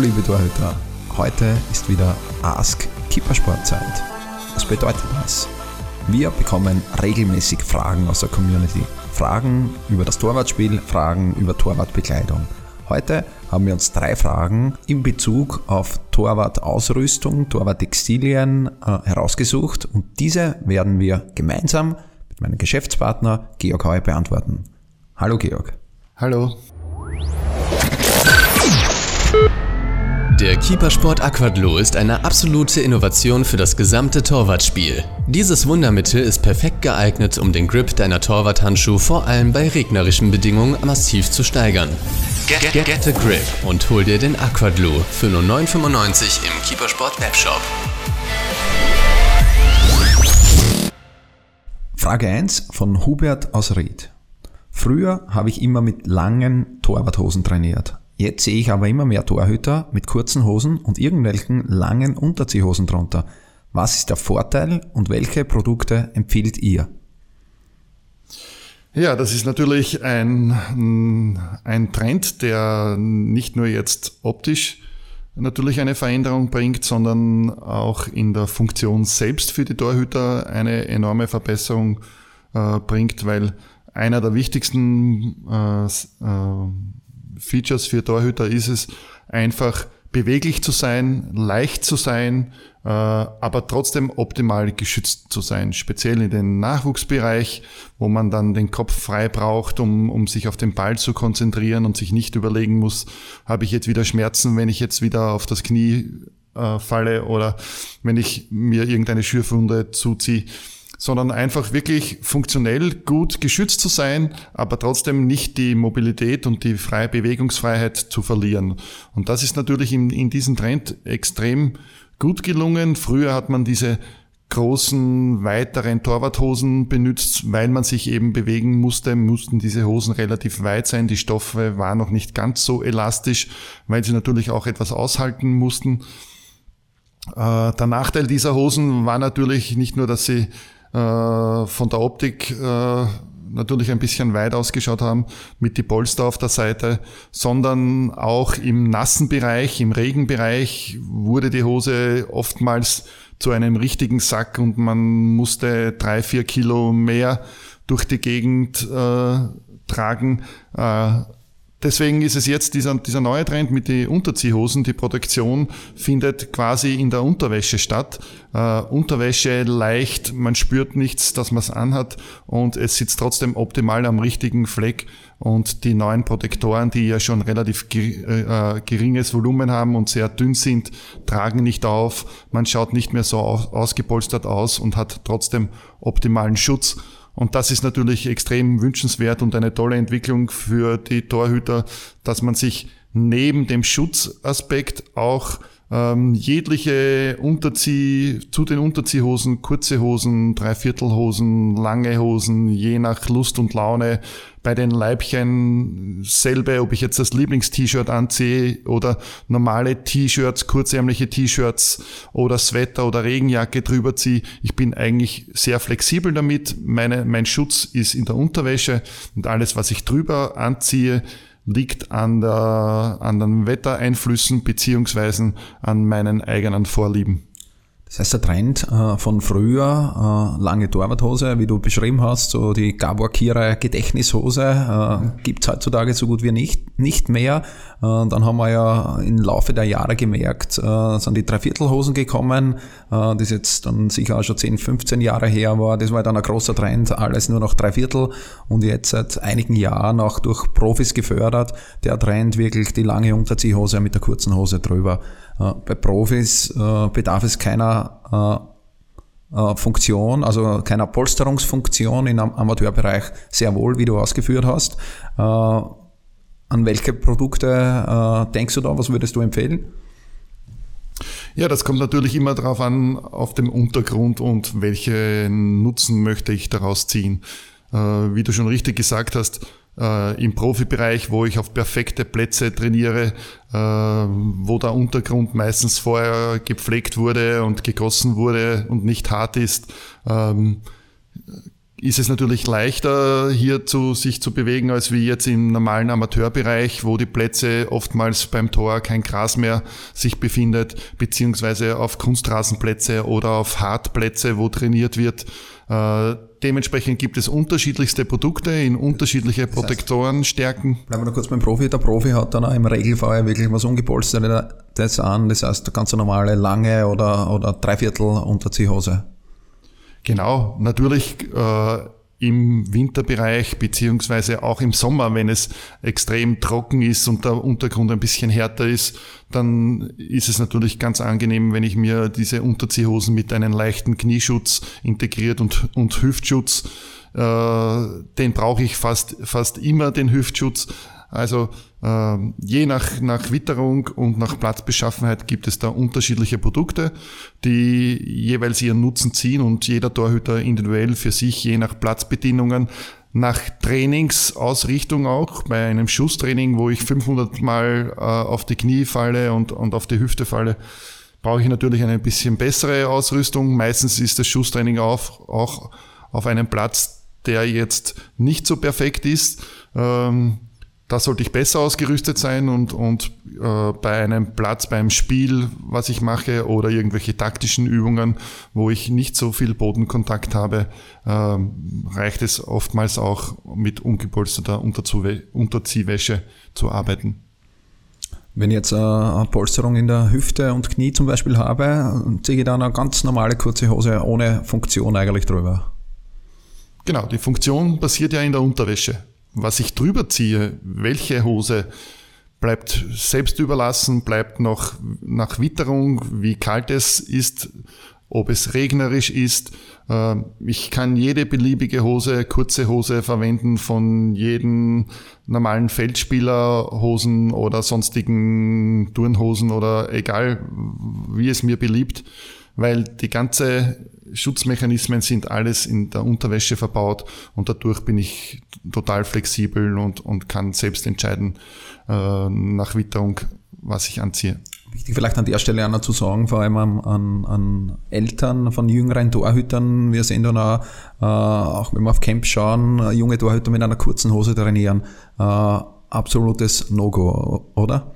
liebe Torhüter, heute ist wieder Ask Kippersportzeit. Was bedeutet das? Wir bekommen regelmäßig Fragen aus der Community. Fragen über das Torwartspiel, Fragen über Torwartbekleidung. Heute haben wir uns drei Fragen in Bezug auf Torwartausrüstung, Torwarttextilien äh, herausgesucht und diese werden wir gemeinsam mit meinem Geschäftspartner Georg Heu beantworten. Hallo Georg. Hallo. Der Keepersport Aquadlo ist eine absolute Innovation für das gesamte Torwartspiel. Dieses Wundermittel ist perfekt geeignet, um den Grip deiner Torwarthandschuhe vor allem bei regnerischen Bedingungen massiv zu steigern. Get, get, get a Grip und hol dir den Aquadlo für nur 9,95 im Keepersport Webshop. Frage 1 von Hubert aus Ried. Früher habe ich immer mit langen Torwarthosen trainiert. Jetzt sehe ich aber immer mehr Torhüter mit kurzen Hosen und irgendwelchen langen Unterziehhosen drunter. Was ist der Vorteil und welche Produkte empfiehlt ihr? Ja, das ist natürlich ein, ein Trend, der nicht nur jetzt optisch natürlich eine Veränderung bringt, sondern auch in der Funktion selbst für die Torhüter eine enorme Verbesserung äh, bringt, weil einer der wichtigsten äh, äh, Features für Torhüter ist es, einfach beweglich zu sein, leicht zu sein, äh, aber trotzdem optimal geschützt zu sein. Speziell in den Nachwuchsbereich, wo man dann den Kopf frei braucht, um, um sich auf den Ball zu konzentrieren und sich nicht überlegen muss, habe ich jetzt wieder Schmerzen, wenn ich jetzt wieder auf das Knie äh, falle oder wenn ich mir irgendeine Schürfwunde zuziehe sondern einfach wirklich funktionell gut geschützt zu sein, aber trotzdem nicht die Mobilität und die freie Bewegungsfreiheit zu verlieren. Und das ist natürlich in, in diesem Trend extrem gut gelungen. Früher hat man diese großen, weiteren Torwarthosen benutzt, weil man sich eben bewegen musste, mussten diese Hosen relativ weit sein. Die Stoffe waren noch nicht ganz so elastisch, weil sie natürlich auch etwas aushalten mussten. Äh, der Nachteil dieser Hosen war natürlich nicht nur, dass sie von der Optik äh, natürlich ein bisschen weit ausgeschaut haben mit die Polster auf der Seite, sondern auch im nassen Bereich, im Regenbereich wurde die Hose oftmals zu einem richtigen Sack und man musste drei, vier Kilo mehr durch die Gegend äh, tragen. Äh, Deswegen ist es jetzt dieser, dieser neue Trend mit den Unterziehhosen. Die Produktion findet quasi in der Unterwäsche statt. Äh, Unterwäsche leicht, man spürt nichts, dass man es anhat und es sitzt trotzdem optimal am richtigen Fleck. Und die neuen Protektoren, die ja schon relativ äh, geringes Volumen haben und sehr dünn sind, tragen nicht auf. Man schaut nicht mehr so ausgepolstert aus und hat trotzdem optimalen Schutz. Und das ist natürlich extrem wünschenswert und eine tolle Entwicklung für die Torhüter, dass man sich neben dem Schutzaspekt auch ähm, jegliche Unterzieh, zu den Unterziehhosen, kurze Hosen, Dreiviertelhosen, lange Hosen, je nach Lust und Laune. Bei den Leibchen selbe, ob ich jetzt das Lieblingst-T-Shirt anziehe oder normale T-Shirts, kurzärmliche T-Shirts oder Sweater oder Regenjacke drüber ziehe. Ich bin eigentlich sehr flexibel damit. Meine, mein Schutz ist in der Unterwäsche und alles, was ich drüber anziehe, liegt an, der, an den Wettereinflüssen beziehungsweise an meinen eigenen Vorlieben. Das heißt, der Trend äh, von früher, äh, lange Torwarthose, wie du beschrieben hast, so die Gabor Kira Gedächtnishose, äh, gibt's heutzutage so gut wie nicht, nicht mehr. Äh, dann haben wir ja im Laufe der Jahre gemerkt, sind die Dreiviertelhosen gekommen, das jetzt dann sicher auch schon 10, 15 Jahre her war. Das war dann ein großer Trend, alles nur noch Dreiviertel und jetzt seit einigen Jahren auch durch Profis gefördert, der Trend wirklich die lange Unterziehhose mit der kurzen Hose drüber. Äh, bei Profis äh, bedarf es keiner äh, Funktion, also keiner Polsterungsfunktion im Amateurbereich sehr wohl, wie du ausgeführt hast. An welche Produkte denkst du da? Was würdest du empfehlen? Ja, das kommt natürlich immer darauf an, auf dem Untergrund und welchen Nutzen möchte ich daraus ziehen. Wie du schon richtig gesagt hast, äh, im Profibereich, wo ich auf perfekte Plätze trainiere, äh, wo der Untergrund meistens vorher gepflegt wurde und gegossen wurde und nicht hart ist, ähm, ist es natürlich leichter, hier zu, sich zu bewegen, als wie jetzt im normalen Amateurbereich, wo die Plätze oftmals beim Tor kein Gras mehr sich befindet, beziehungsweise auf Kunstrasenplätze oder auf Hartplätze, wo trainiert wird. Äh, dementsprechend gibt es unterschiedlichste Produkte in unterschiedliche Protektorenstärken. Bleiben wir noch kurz beim Profi. Der Profi hat dann auch im Regelfall wirklich was ungepolstertes an, das heißt ganz normale lange oder, oder Dreiviertel Unterziehhose. Genau, natürlich äh, im Winterbereich beziehungsweise auch im Sommer, wenn es extrem trocken ist und der Untergrund ein bisschen härter ist, dann ist es natürlich ganz angenehm, wenn ich mir diese Unterziehhosen mit einem leichten Knieschutz integriert und, und Hüftschutz, äh, den brauche ich fast, fast immer, den Hüftschutz. Also äh, je nach, nach Witterung und nach Platzbeschaffenheit gibt es da unterschiedliche Produkte, die jeweils ihren Nutzen ziehen und jeder Torhüter individuell für sich je nach Platzbedingungen nach Trainingsausrichtung auch, bei einem Schusstraining, wo ich 500 Mal äh, auf die Knie falle und, und auf die Hüfte falle, brauche ich natürlich eine bisschen bessere Ausrüstung. Meistens ist das Schusstraining auch, auch auf einem Platz, der jetzt nicht so perfekt ist. Ähm, da sollte ich besser ausgerüstet sein und, und äh, bei einem Platz, beim Spiel, was ich mache oder irgendwelche taktischen Übungen, wo ich nicht so viel Bodenkontakt habe, äh, reicht es oftmals auch mit ungepolsterter Unterziehwäsche zu arbeiten. Wenn ich jetzt äh, eine Polsterung in der Hüfte und Knie zum Beispiel habe, ziehe ich dann eine ganz normale kurze Hose ohne Funktion eigentlich drüber. Genau, die Funktion passiert ja in der Unterwäsche was ich drüber ziehe, welche Hose, bleibt selbst überlassen, bleibt noch nach Witterung, wie kalt es ist, ob es regnerisch ist. Ähm, ich kann jede beliebige Hose, kurze Hose verwenden von jedem normalen Feldspielerhosen oder sonstigen Turnhosen oder egal, wie es mir beliebt, weil die ganze Schutzmechanismen sind alles in der Unterwäsche verbaut und dadurch bin ich total flexibel und, und kann selbst entscheiden äh, nach Witterung, was ich anziehe. Wichtig vielleicht an der Stelle auch noch zu sagen, vor allem an, an, Eltern von jüngeren Torhütern, wir sehen dann auch, äh, auch wenn wir auf Camp schauen, junge Torhüter mit einer kurzen Hose trainieren. Äh, absolutes No-Go, oder?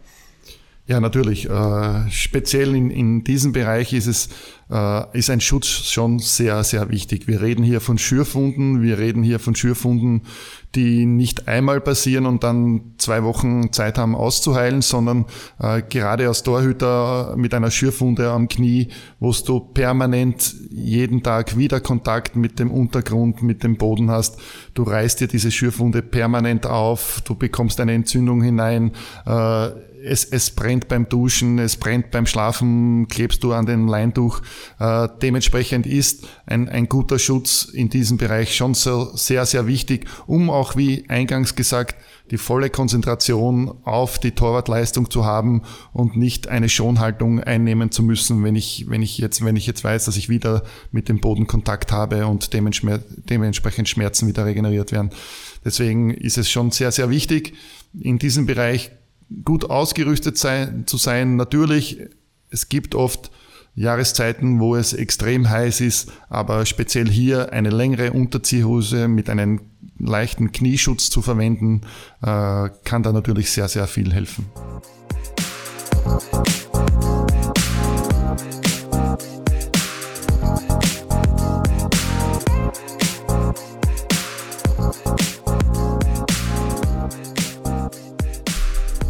Ja, natürlich. Äh, speziell in, in diesem Bereich ist es äh, ist ein Schutz schon sehr, sehr wichtig. Wir reden hier von Schürfunden, wir reden hier von Schürfunden, die nicht einmal passieren und dann zwei Wochen Zeit haben auszuheilen, sondern äh, gerade als Torhüter mit einer Schürfunde am Knie, wo du permanent jeden Tag wieder Kontakt mit dem Untergrund, mit dem Boden hast. Du reißt dir diese Schürfunde permanent auf, du bekommst eine Entzündung hinein. Äh, es, es brennt beim Duschen, es brennt beim Schlafen, klebst du an dem Leintuch. Äh, dementsprechend ist ein, ein guter Schutz in diesem Bereich schon so, sehr, sehr wichtig, um auch, wie eingangs gesagt, die volle Konzentration auf die Torwartleistung zu haben und nicht eine Schonhaltung einnehmen zu müssen, wenn ich, wenn ich jetzt, wenn ich jetzt weiß, dass ich wieder mit dem Boden Kontakt habe und dementsprechend Schmerzen wieder regeneriert werden. Deswegen ist es schon sehr, sehr wichtig, in diesem Bereich gut ausgerüstet sein, zu sein. Natürlich, es gibt oft Jahreszeiten, wo es extrem heiß ist, aber speziell hier eine längere Unterziehhose mit einem leichten Knieschutz zu verwenden, äh, kann da natürlich sehr, sehr viel helfen.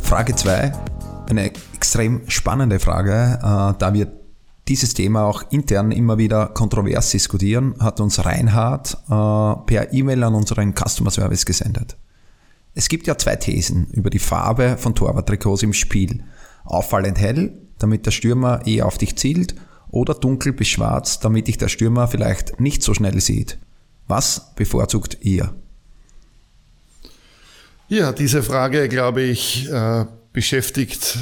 Frage 2, eine extrem spannende Frage, äh, da wir dieses Thema auch intern immer wieder kontrovers diskutieren, hat uns Reinhard äh, per E-Mail an unseren Customer Service gesendet. Es gibt ja zwei Thesen über die Farbe von Torwarttrikots im Spiel. Auffallend hell, damit der Stürmer eher auf dich zielt, oder dunkel bis schwarz, damit dich der Stürmer vielleicht nicht so schnell sieht. Was bevorzugt ihr? Ja, diese Frage, glaube ich, äh, beschäftigt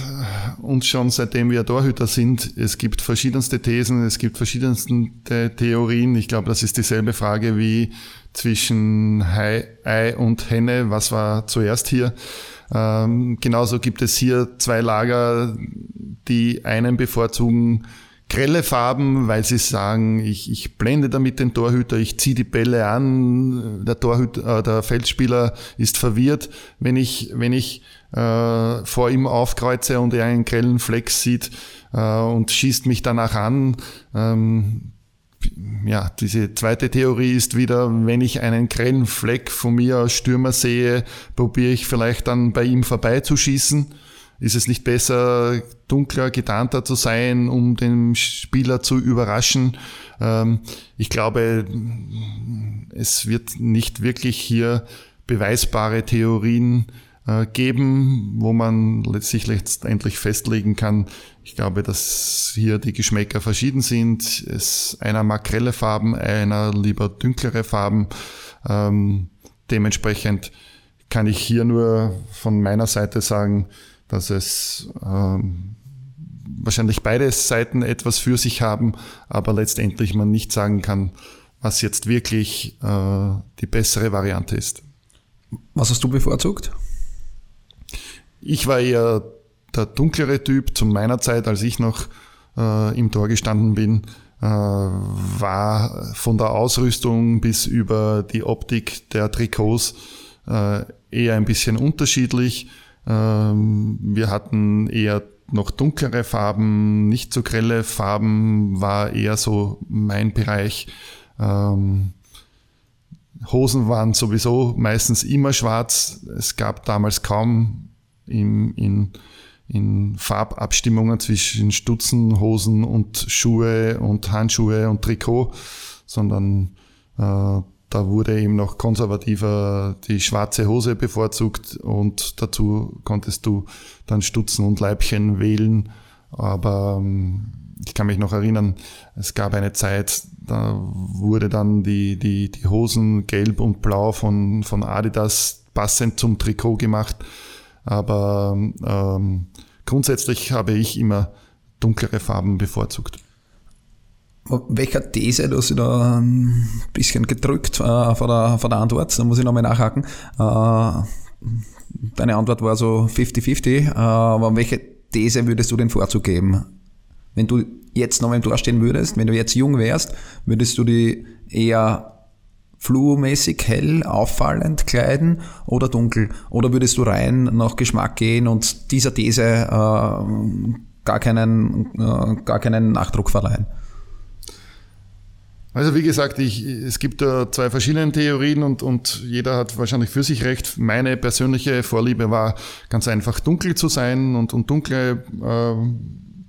uns schon seitdem wir Torhüter sind. Es gibt verschiedenste Thesen, es gibt verschiedenste Theorien. Ich glaube, das ist dieselbe Frage wie zwischen Ei und Henne. Was war zuerst hier? Ähm, genauso gibt es hier zwei Lager, die einen bevorzugen grelle Farben, weil sie sagen, ich, ich blende damit den Torhüter, ich ziehe die Bälle an, der Torhüter, äh, der Feldspieler ist verwirrt, wenn ich, wenn ich äh, vor ihm aufkreuze und er einen grellen Fleck sieht äh, und schießt mich danach an. Ähm, ja, diese zweite Theorie ist wieder, wenn ich einen grellen Fleck von mir als Stürmer sehe, probiere ich vielleicht dann bei ihm vorbeizuschießen. Ist es nicht besser, dunkler, getarnter zu sein, um den Spieler zu überraschen? Ähm, ich glaube, es wird nicht wirklich hier beweisbare Theorien äh, geben, wo man sich letztendlich festlegen kann. Ich glaube, dass hier die Geschmäcker verschieden sind. Es, einer mag grelle Farben, einer lieber dunklere Farben. Ähm, dementsprechend kann ich hier nur von meiner Seite sagen, dass es ähm, wahrscheinlich beide Seiten etwas für sich haben, aber letztendlich man nicht sagen kann, was jetzt wirklich äh, die bessere Variante ist. Was hast du bevorzugt? Ich war eher der dunklere Typ zu meiner Zeit, als ich noch äh, im Tor gestanden bin, äh, war von der Ausrüstung bis über die Optik der Trikots äh, eher ein bisschen unterschiedlich. Ähm, wir hatten eher noch dunklere Farben, nicht so grelle Farben, war eher so mein Bereich. Ähm, Hosen waren sowieso meistens immer schwarz. Es gab damals kaum in, in, in Farbabstimmungen zwischen Stutzen, Hosen und Schuhe und Handschuhe und Trikot, sondern äh, da wurde eben noch konservativer die schwarze Hose bevorzugt und dazu konntest du dann Stutzen und Leibchen wählen. Aber ähm, ich kann mich noch erinnern, es gab eine Zeit, da wurde dann die, die, die Hosen gelb und blau von, von Adidas passend zum Trikot gemacht. Aber ähm, grundsätzlich habe ich immer dunklere Farben bevorzugt. Welcher These, du hast dich da ein bisschen gedrückt äh, vor, der, vor der Antwort, da muss ich nochmal nachhaken. Äh, deine Antwort war so 50-50, äh, aber welche These würdest du den Vorzug geben? Wenn du jetzt noch im Tor stehen würdest, wenn du jetzt jung wärst, würdest du die eher fluomäßig hell, auffallend kleiden oder dunkel? Oder würdest du rein nach Geschmack gehen und dieser These äh, gar, keinen, äh, gar keinen Nachdruck verleihen? Also wie gesagt, ich, es gibt da zwei verschiedene Theorien und, und jeder hat wahrscheinlich für sich recht. Meine persönliche Vorliebe war ganz einfach dunkel zu sein und, und dunkle äh,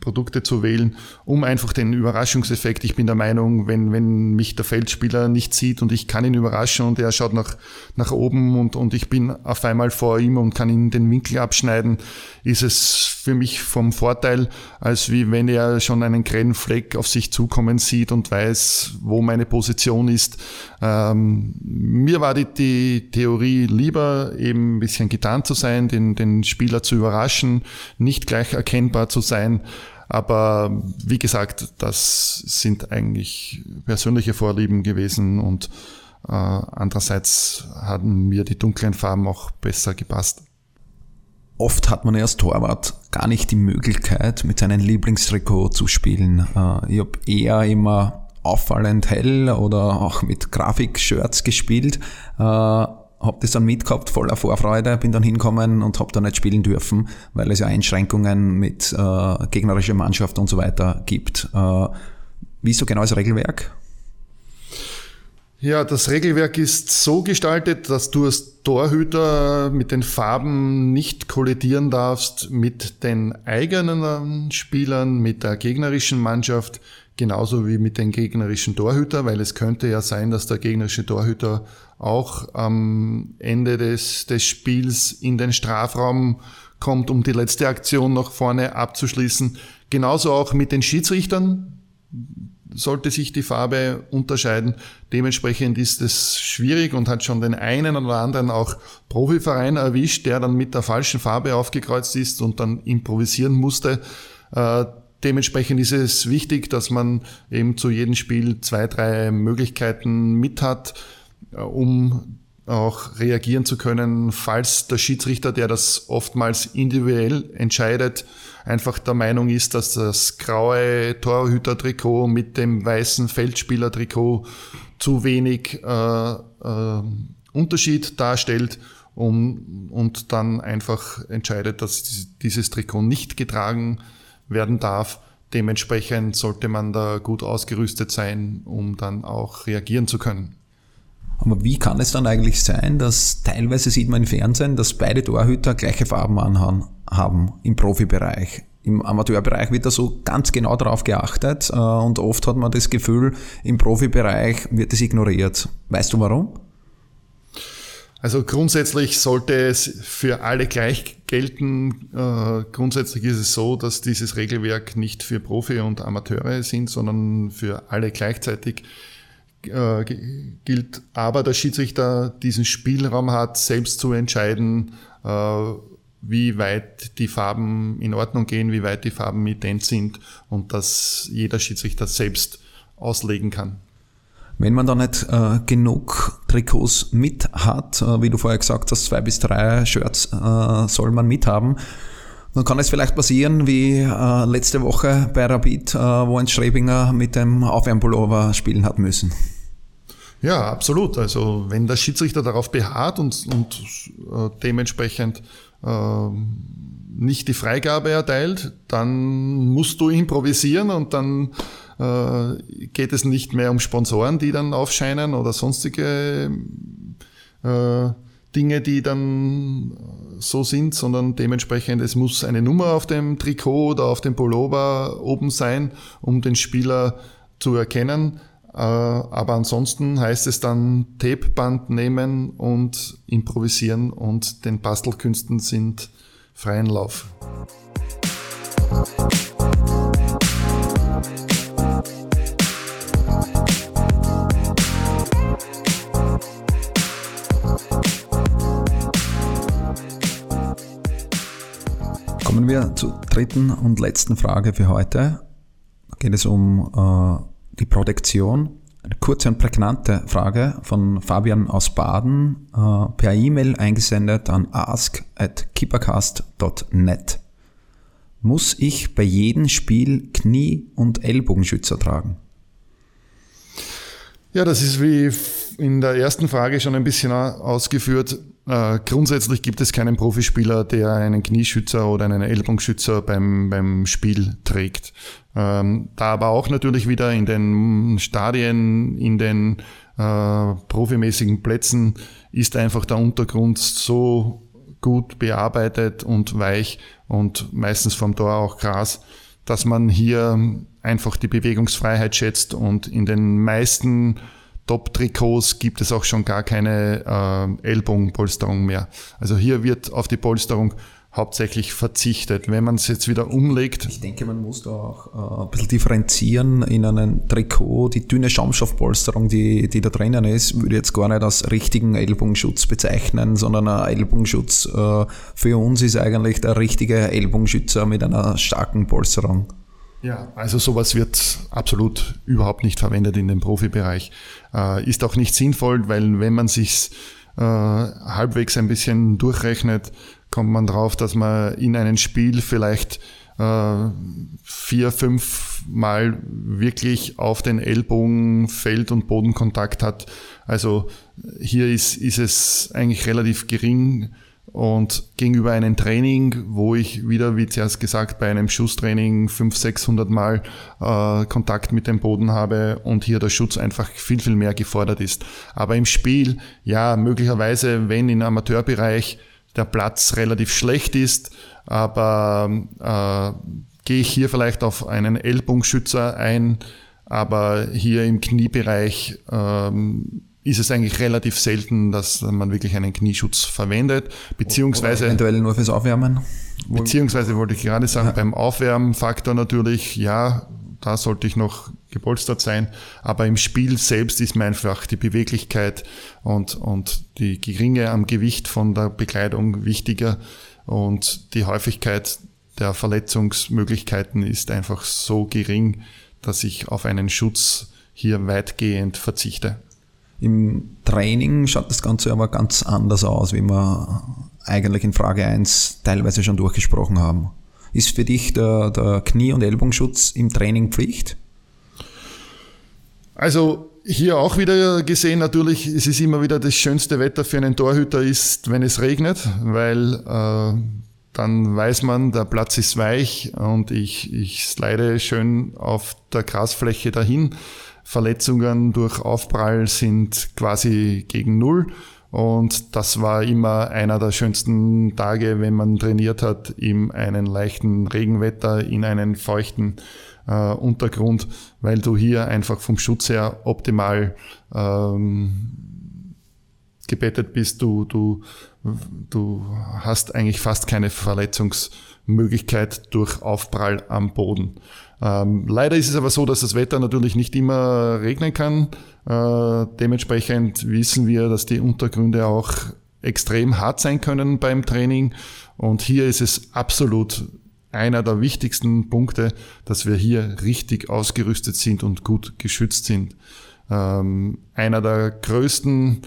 Produkte zu wählen, um einfach den Überraschungseffekt. Ich bin der Meinung, wenn, wenn mich der Feldspieler nicht sieht und ich kann ihn überraschen und er schaut nach, nach oben und, und ich bin auf einmal vor ihm und kann ihn den Winkel abschneiden, ist es für mich vom Vorteil, als wie wenn er schon einen grellen Fleck auf sich zukommen sieht und weiß, wo meine Position ist. Ähm, mir war die, die Theorie lieber, eben ein bisschen getan zu sein, den, den Spieler zu überraschen, nicht gleich erkennbar zu sein. Aber wie gesagt, das sind eigentlich persönliche Vorlieben gewesen und äh, andererseits hatten mir die dunklen Farben auch besser gepasst. Oft hat man als Torwart gar nicht die Möglichkeit, mit seinem Lieblingstrikot zu spielen. Äh, ich habe eher immer auffallend hell oder auch mit Grafik-Shirts gespielt. Äh, habe das dann mitgehabt, voller Vorfreude, bin dann hingekommen und habe dann nicht spielen dürfen, weil es ja Einschränkungen mit äh, gegnerischer Mannschaft und so weiter gibt. Äh, wie ist so genau das Regelwerk? Ja, das Regelwerk ist so gestaltet, dass du als Torhüter mit den Farben nicht kollidieren darfst mit den eigenen Spielern, mit der gegnerischen Mannschaft, genauso wie mit den gegnerischen Torhüter, weil es könnte ja sein, dass der gegnerische Torhüter auch am Ende des, des Spiels in den Strafraum kommt, um die letzte Aktion nach vorne abzuschließen. Genauso auch mit den Schiedsrichtern sollte sich die Farbe unterscheiden. Dementsprechend ist es schwierig und hat schon den einen oder anderen auch Profiverein erwischt, der dann mit der falschen Farbe aufgekreuzt ist und dann improvisieren musste. Dementsprechend ist es wichtig, dass man eben zu jedem Spiel zwei, drei Möglichkeiten mit hat äh, um auch reagieren zu können, falls der Schiedsrichter, der das oftmals individuell entscheidet, einfach der Meinung ist, dass das graue Torhüter-Trikot mit dem weißen Feldspieler-Trikot zu wenig äh, äh, Unterschied darstellt um, und dann einfach entscheidet, dass dieses Trikot nicht getragen werden darf. Dementsprechend sollte man da gut ausgerüstet sein, um dann auch reagieren zu können. Aber wie kann es dann eigentlich sein, dass teilweise sieht man im Fernsehen, dass beide Torhüter gleiche Farben anhaben haben im Profibereich? Im Amateurbereich wird da so ganz genau darauf geachtet äh, und oft hat man das Gefühl, im Profibereich wird es ignoriert. Weißt du warum? Also grundsätzlich sollte es für alle gleich gelten. Äh, grundsätzlich ist es so, dass dieses Regelwerk nicht für Profi und Amateure sind, sondern für alle gleichzeitig äh, gilt. Aber der Schiedsrichter diesen Spielraum hat, selbst zu entscheiden, äh, wie weit die Farben in Ordnung gehen, wie weit die Farben ident sind und dass jeder Schiedsrichter selbst auslegen kann. Wenn man da nicht äh, genug Trikots mit hat, äh, wie du vorher gesagt hast, zwei bis drei Shirts äh, soll man mithaben, dann kann es vielleicht passieren wie äh, letzte Woche bei Rapid, äh, wo ein Schrebinger mit dem Aufwärmpullover spielen hat müssen. Ja, absolut. Also wenn der Schiedsrichter darauf beharrt und, und äh, dementsprechend äh, nicht die Freigabe erteilt, dann musst du improvisieren und dann äh, geht es nicht mehr um Sponsoren, die dann aufscheinen oder sonstige äh, Dinge, die dann so sind, sondern dementsprechend es muss eine Nummer auf dem Trikot oder auf dem Pullover oben sein, um den Spieler zu erkennen. Äh, aber ansonsten heißt es dann Tapeband nehmen und improvisieren und den Bastelkünsten sind freien Lauf. Kommen wir zur dritten und letzten Frage für heute. Da geht es um äh, die Protektion. Eine kurze und prägnante Frage von Fabian aus Baden äh, per E-Mail eingesendet an ask at keepercast.net. Muss ich bei jedem Spiel Knie- und Ellbogenschützer tragen? Ja, das ist wie in der ersten Frage schon ein bisschen ausgeführt. Äh, grundsätzlich gibt es keinen Profispieler, der einen Knieschützer oder einen Ellbogenschützer beim, beim Spiel trägt. Ähm, da aber auch natürlich wieder in den Stadien, in den äh, profimäßigen Plätzen ist einfach der Untergrund so gut bearbeitet und weich und meistens vom Tor auch Gras, dass man hier einfach die Bewegungsfreiheit schätzt und in den meisten Top-Trikots gibt es auch schon gar keine äh, Ellbogenpolsterung mehr. Also hier wird auf die Polsterung hauptsächlich verzichtet. Wenn man es jetzt wieder umlegt. Ich denke, man muss da auch äh, ein bisschen differenzieren in einem Trikot. Die dünne Schaumstoffpolsterung, die, die da drinnen ist, würde jetzt gar nicht als richtigen Ellbogenschutz bezeichnen, sondern ein Ellbogenschutz äh, für uns ist eigentlich der richtige Ellbogenschützer mit einer starken Polsterung. Ja, also sowas wird absolut überhaupt nicht verwendet in dem Profibereich. Äh, ist auch nicht sinnvoll, weil wenn man sich äh, halbwegs ein bisschen durchrechnet, kommt man drauf, dass man in einem Spiel vielleicht äh, vier, fünf Mal wirklich auf den Ellbogen Feld- und Bodenkontakt hat. Also hier ist, ist es eigentlich relativ gering und gegenüber einem Training, wo ich wieder, wie zuerst gesagt, bei einem Schusstraining 500, 600 Mal äh, Kontakt mit dem Boden habe und hier der Schutz einfach viel, viel mehr gefordert ist. Aber im Spiel, ja, möglicherweise, wenn im Amateurbereich der Platz relativ schlecht ist, aber äh, gehe ich hier vielleicht auf einen Ellbogenschützer ein, aber hier im Kniebereich ähm, ist es eigentlich relativ selten, dass man wirklich einen Knieschutz verwendet, beziehungsweise Oder eventuell nur fürs Aufwärmen. Beziehungsweise wollte ich gerade sagen, ja. beim Aufwärmfaktor natürlich, ja, da sollte ich noch gepolstert sein, aber im Spiel selbst ist mir einfach die Beweglichkeit und, und die Geringe am Gewicht von der Bekleidung wichtiger und die Häufigkeit der Verletzungsmöglichkeiten ist einfach so gering, dass ich auf einen Schutz hier weitgehend verzichte. Im Training schaut das Ganze aber ganz anders aus, wie wir eigentlich in Frage 1 teilweise schon durchgesprochen haben. Ist für dich der, der Knie- und Ellbogenschutz im Training Pflicht? Also hier auch wieder gesehen, natürlich, es ist immer wieder das schönste Wetter für einen Torhüter ist, wenn es regnet, weil äh, dann weiß man, der Platz ist weich und ich, ich slide schön auf der Grasfläche dahin. Verletzungen durch Aufprall sind quasi gegen Null. Und das war immer einer der schönsten Tage, wenn man trainiert hat, in einem leichten Regenwetter, in einen feuchten äh, Untergrund, weil du hier einfach vom Schutz her optimal ähm, gebettet bist. Du, du, du hast eigentlich fast keine Verletzungsmöglichkeit durch Aufprall am Boden. Ähm, leider ist es aber so, dass das Wetter natürlich nicht immer regnen kann. Äh, dementsprechend wissen wir, dass die Untergründe auch extrem hart sein können beim Training. Und hier ist es absolut einer der wichtigsten Punkte, dass wir hier richtig ausgerüstet sind und gut geschützt sind. Ähm, einer der größten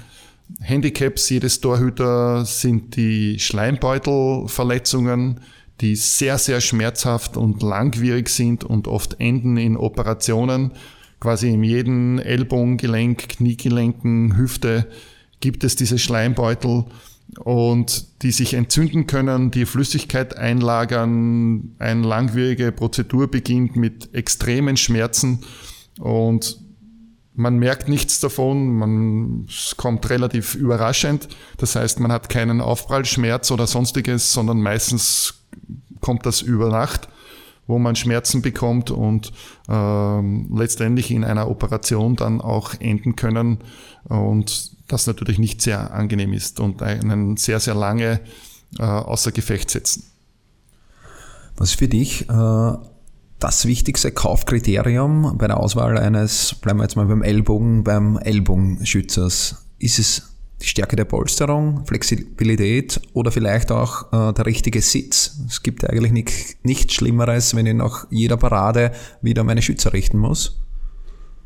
Handicaps jedes Torhüter sind die Schleimbeutelverletzungen die sehr, sehr schmerzhaft und langwierig sind und oft enden in Operationen. Quasi in jedem Ellbogengelenk, Kniegelenken, Hüfte gibt es diese Schleimbeutel und die sich entzünden können, die Flüssigkeit einlagern, eine langwierige Prozedur beginnt mit extremen Schmerzen und man merkt nichts davon, man, es kommt relativ überraschend. Das heißt, man hat keinen Aufprallschmerz oder sonstiges, sondern meistens kommt das über Nacht, wo man Schmerzen bekommt und ähm, letztendlich in einer Operation dann auch enden können und das natürlich nicht sehr angenehm ist und einen sehr, sehr lange äh, außer Gefecht setzen. Was ist für dich äh, das wichtigste Kaufkriterium bei der Auswahl eines, bleiben wir jetzt mal beim Ellbogen, beim Ellbogenschützers? Ist es die Stärke der Polsterung, Flexibilität oder vielleicht auch äh, der richtige Sitz. Es gibt eigentlich nicht, nichts Schlimmeres, wenn ich nach jeder Parade wieder meine Schützer richten muss.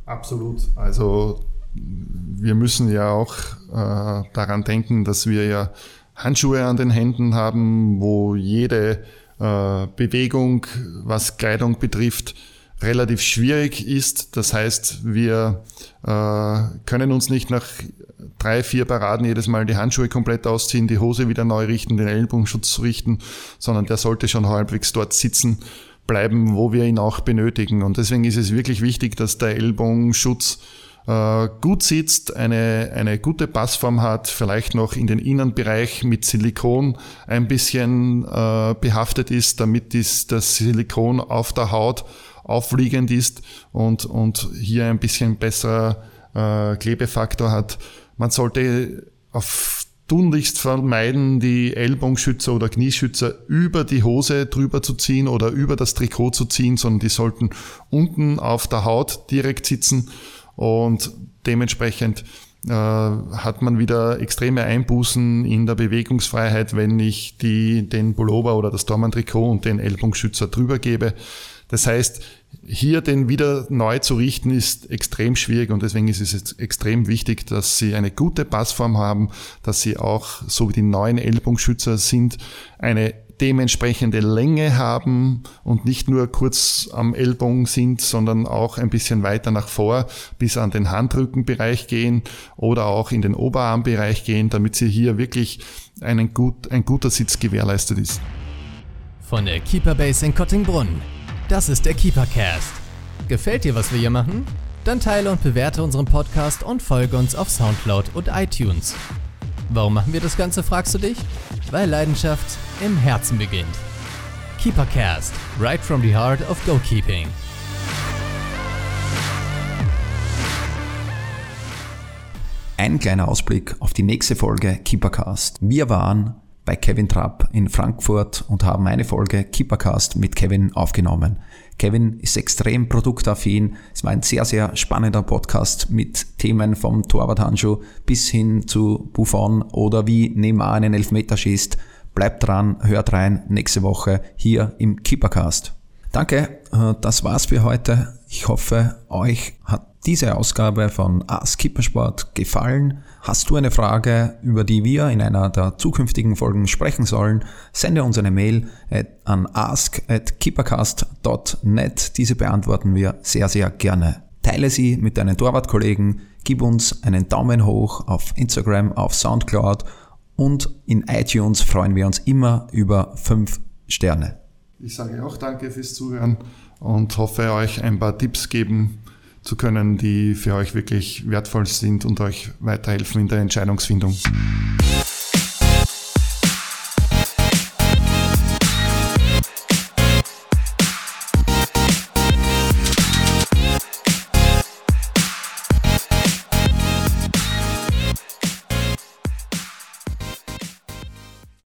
Absolut. Also wir müssen ja auch äh, daran denken, dass wir ja Handschuhe an den Händen haben, wo jede äh, Bewegung, was Kleidung betrifft, relativ schwierig ist. Das heißt, wir äh, können uns nicht nach drei, vier Paraden jedes Mal die Handschuhe komplett ausziehen, die Hose wieder neu richten, den Ellbogenschutz richten, sondern der sollte schon halbwegs dort sitzen bleiben, wo wir ihn auch benötigen. Und deswegen ist es wirklich wichtig, dass der Ellbogenschutz gut sitzt, eine, eine gute Passform hat, vielleicht noch in den Innenbereich mit Silikon ein bisschen äh, behaftet ist, damit dies, das Silikon auf der Haut aufliegend ist und, und hier ein bisschen besserer äh, Klebefaktor hat. Man sollte auf tunlichst vermeiden, die Ellbogenschützer oder Knieschützer über die Hose drüber zu ziehen oder über das Trikot zu ziehen, sondern die sollten unten auf der Haut direkt sitzen und dementsprechend äh, hat man wieder extreme Einbußen in der Bewegungsfreiheit, wenn ich die, den Pullover oder das Dormantrikot und den Ellbogenschützer drüber gebe. Das heißt, hier den wieder neu zu richten ist extrem schwierig und deswegen ist es extrem wichtig, dass sie eine gute Passform haben, dass sie auch, so wie die neuen Ellbogenschützer sind, eine dementsprechende Länge haben und nicht nur kurz am Ellbogen sind, sondern auch ein bisschen weiter nach vor bis an den Handrückenbereich gehen oder auch in den Oberarmbereich gehen, damit sie hier wirklich einen gut, ein guter Sitz gewährleistet ist. Von der Keeper Base in Kottingbrunn das ist der Keepercast. Gefällt dir, was wir hier machen? Dann teile und bewerte unseren Podcast und folge uns auf Soundcloud und iTunes. Warum machen wir das Ganze, fragst du dich? Weil Leidenschaft im Herzen beginnt. Keepercast, right from the heart of goalkeeping. Ein kleiner Ausblick auf die nächste Folge Keepercast. Wir waren bei Kevin Trapp in Frankfurt und haben eine Folge Keepercast mit Kevin aufgenommen. Kevin ist extrem produktaffin. Es war ein sehr, sehr spannender Podcast mit Themen vom Torwarthandschuh bis hin zu Buffon oder wie Neymar einen Elfmeter schießt. Bleibt dran, hört rein nächste Woche hier im Keepercast. Danke, äh, das war's für heute. Ich hoffe, euch hat diese Ausgabe von Ask gefallen? Hast du eine Frage, über die wir in einer der zukünftigen Folgen sprechen sollen? Sende uns eine Mail an ask@keepercast.net. Diese beantworten wir sehr, sehr gerne. Teile sie mit deinen Torwartkollegen, gib uns einen Daumen hoch auf Instagram, auf Soundcloud und in iTunes freuen wir uns immer über 5 Sterne. Ich sage auch danke fürs Zuhören und hoffe euch ein paar Tipps geben zu können, die für euch wirklich wertvoll sind und euch weiterhelfen in der Entscheidungsfindung.